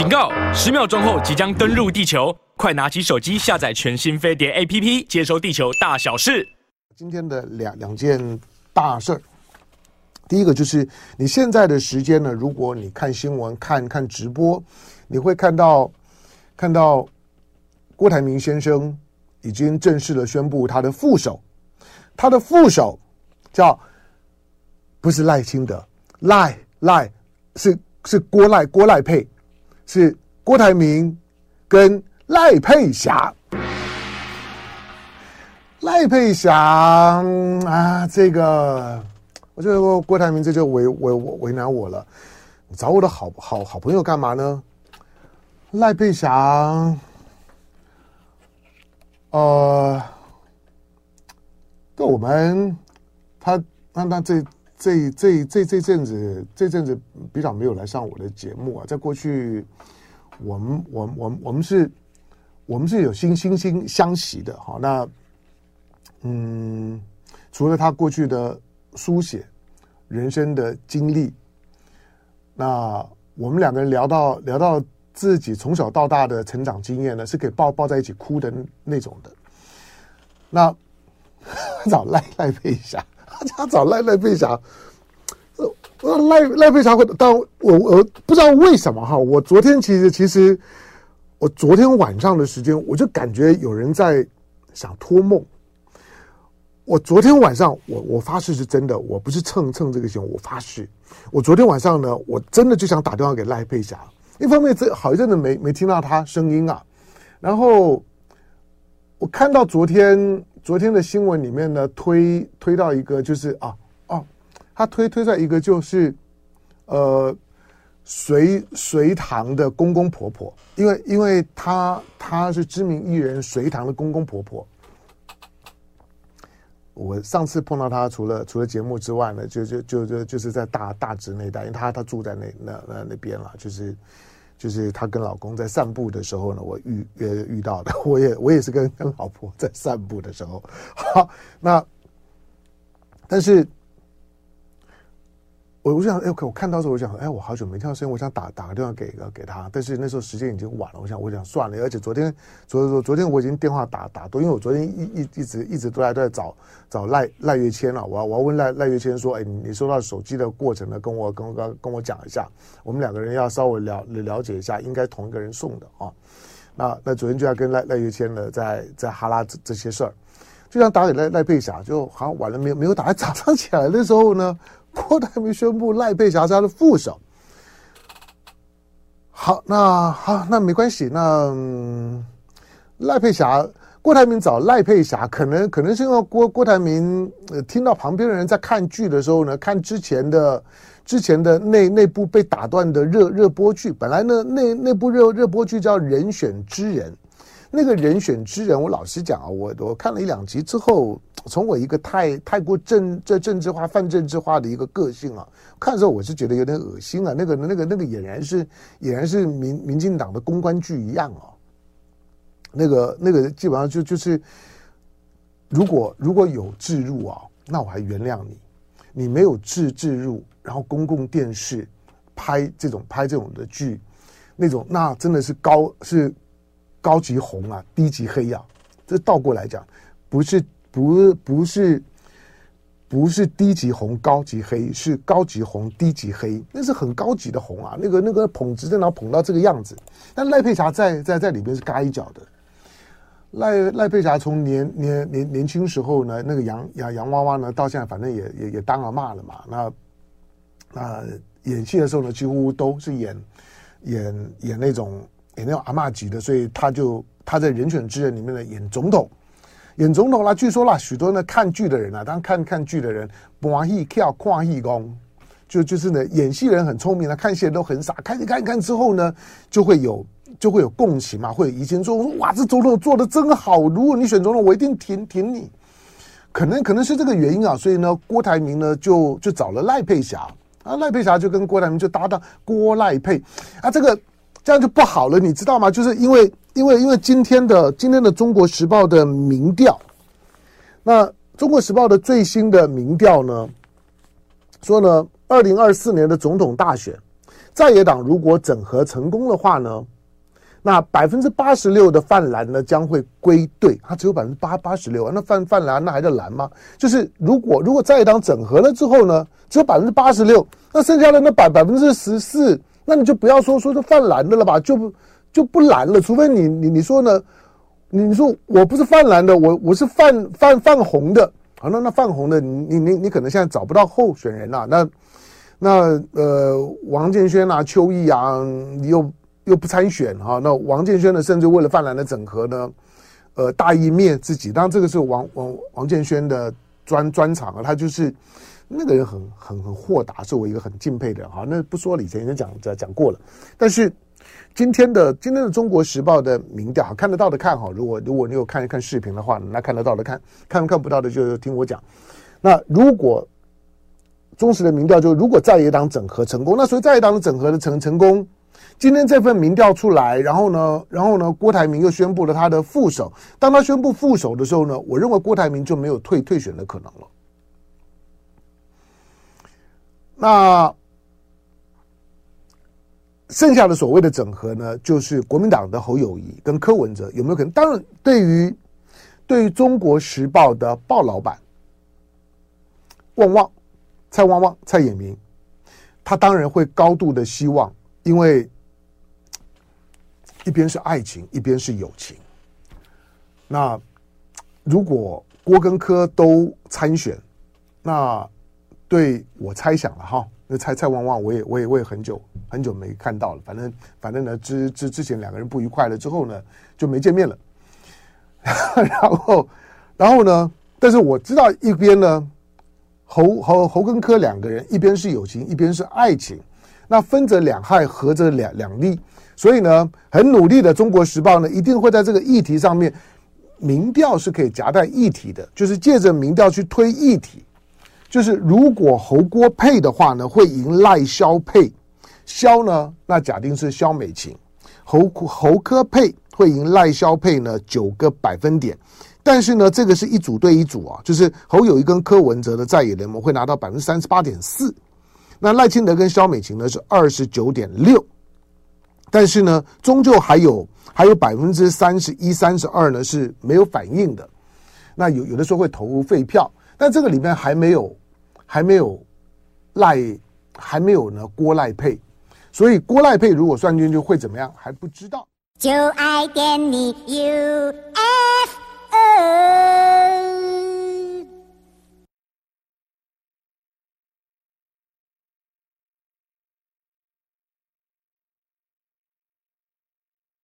警告！十秒钟后即将登陆地球，快拿起手机下载全新飞碟 APP，接收地球大小事。今天的两两件大事，第一个就是你现在的时间呢，如果你看新闻、看看直播，你会看到看到郭台铭先生已经正式的宣布他的副手，他的副手叫不是赖清德，赖赖是是郭赖郭赖佩。是郭台铭跟赖佩霞，赖佩霞啊，这个我觉得郭郭台铭这就为为为难我了。你找我的好好好朋友干嘛呢？赖佩霞，呃，对我们他那那这这这这这阵子这阵子比较没有来上我的节目啊，在过去。我们我我我们是，我们是有惺惺惺相惜的哈。那嗯，除了他过去的书写、人生的经历，那我们两个人聊到聊到自己从小到大的成长经验呢，是可以抱抱在一起哭的那种的。那 找赖赖佩霞，大家找赖赖佩霞。呃赖赖佩霞会，但我我不知道为什么哈。我昨天其实其实，我昨天晚上的时间，我就感觉有人在想托梦。我昨天晚上，我我发誓是真的，我不是蹭蹭这个行，我发誓。我昨天晚上呢，我真的就想打电话给赖佩霞。一方面，这好一阵子没没听到她声音啊。然后我看到昨天昨天的新闻里面呢，推推到一个就是啊啊。他推推出来一个就是，呃，隋隋唐的公公婆婆，因为因为他他是知名艺人隋唐的公公婆婆。我上次碰到他，除了除了节目之外呢，就就就就就是在大大直那带，因为他他住在那那那那边了，就是就是她跟老公在散步的时候呢，我遇遇遇到的，我也我也是跟跟老婆在散步的时候，好，那但是。我我想，哎，我看到时候，我想，哎，我好久没听到声音，我想打打个电话给个给他，但是那时候时间已经晚了，我想，我想算了，而且昨天，昨昨昨天我已经电话打打多，因为我昨天一一一直一直都在都在找找赖赖月谦了，我要我要问赖赖月谦说，哎，你收到手机的过程呢，跟我跟我跟跟我讲一下，我们两个人要稍微了了解一下，应该同一个人送的啊，那那昨天就要跟赖赖月谦呢在在哈拉这这些事儿，就想打给赖赖佩霞，就好像晚了没有没有打，早上起来的时候呢。郭台铭宣布赖佩霞是他的副手。好，那好，那没关系。那、赖佩霞，郭台铭找赖佩霞，可能可能是因为郭郭台铭呃听到旁边的人在看剧的时候呢，看之前的之前的那那部被打断的热热播剧，本来呢那那部热热播剧叫《人选之人》。那个人选之人，我老实讲啊，我我看了一两集之后，从我一个太太过政这政治化、泛政治化的一个个性啊，看的时候我是觉得有点恶心啊。那个那个那个俨然是俨然是民民进党的公关剧一样啊。那个那个基本上就就是，如果如果有置入啊，那我还原谅你。你没有置置入，然后公共电视拍这种拍这种的剧，那种那真的是高是。高级红啊，低级黑、啊，这倒过来讲，不是不不是不是低级红高级黑，是高级红低级黑，那是很高级的红啊。那个那个捧直在哪捧到这个样子？但赖佩霞在在在里边是嘎一脚的。赖赖佩霞从年年年年轻时候呢，那个洋洋洋娃娃呢，到现在反正也也也当了骂了嘛。那那演戏的时候呢，几乎都是演演演那种。演那种阿嬷级的，所以他就他在《人选之人》里面呢演总统，演总统啦。据说啦，许多呢看剧的人啊，当看看剧的人，欢喜跳跨戏功，就就是呢演戏人很聪明啊，看戏人都很傻，看一看一看之后呢，就会有就会有共情嘛，会以前说哇，这总统做的真好，如果你选总统，我一定挺挺你。可能可能是这个原因啊，所以呢，郭台铭呢就就找了赖佩霞啊，赖佩霞就跟郭台铭就搭档郭赖佩啊，这个。这样就不好了，你知道吗？就是因为，因为，因为今天的今天的《中国时报》的民调，那《中国时报》的最新的民调呢，说呢，二零二四年的总统大选，在野党如果整合成功的话呢，那百分之八十六的泛蓝呢将会归队，它只有百分之八八十六啊，那泛泛蓝那还叫蓝吗？就是如果如果在野党整合了之后呢，只有百分之八十六，那剩下的那百百分之十四，那你就不要说说是泛蓝的了吧，就不就不蓝了，除非你你你说呢？你说我不是泛蓝的，我我是泛泛泛红的，好，那那泛红的，你你你可能现在找不到候选人了，那那呃王建轩啊、邱毅啊，你又又不参选哈，那王建轩呢，甚至为了泛蓝的整合呢，呃大义灭自己，当然这个是王王王建轩的专专场啊，他就是那个人很很很豁达，是我一个很敬佩的人哈，那不说了，以前已经讲讲讲过了，但是。今天的今天的《中国时报》的民调，好看得到的看哈。如果如果你有看一看视频的话，那看得到的看，看看不到的就听我讲。那如果忠实的民调，就如果在野党整合成功，那所以在野党的整合的成成功，今天这份民调出来，然后呢，然后呢，郭台铭又宣布了他的副手。当他宣布副手的时候呢，我认为郭台铭就没有退退选的可能了。那。剩下的所谓的整合呢，就是国民党的侯友谊跟柯文哲有没有可能？当然，对于对于中国时报的报老板旺旺蔡旺旺蔡衍明，他当然会高度的希望，因为一边是爱情，一边是友情。那如果郭跟柯都参选，那对我猜想了哈。那蔡蔡旺旺，我也我也我也很久很久没看到了。反正反正呢，之之之前两个人不愉快了之后呢，就没见面了。然后然后呢，但是我知道一边呢，侯侯侯根科两个人，一边是友情，一边是爱情，那分着两害，合着两两利。所以呢，很努力的《中国时报》呢，一定会在这个议题上面，民调是可以夹带议题的，就是借着民调去推议题。就是如果侯郭配的话呢，会赢赖萧配，萧呢，那假定是萧美琴，侯侯柯配会赢赖萧配呢九个百分点，但是呢，这个是一组对一组啊，就是侯友谊跟柯文哲的在野联盟会拿到百分之三十八点四，那赖清德跟萧美琴呢是二十九点六，但是呢，终究还有还有百分之三十一、三十二呢是没有反应的，那有有的时候会投废票，但这个里面还没有。还没有赖，还没有呢郭赖配，所以郭赖配如果算进去会怎么样还不知道。就爱点你 UFO。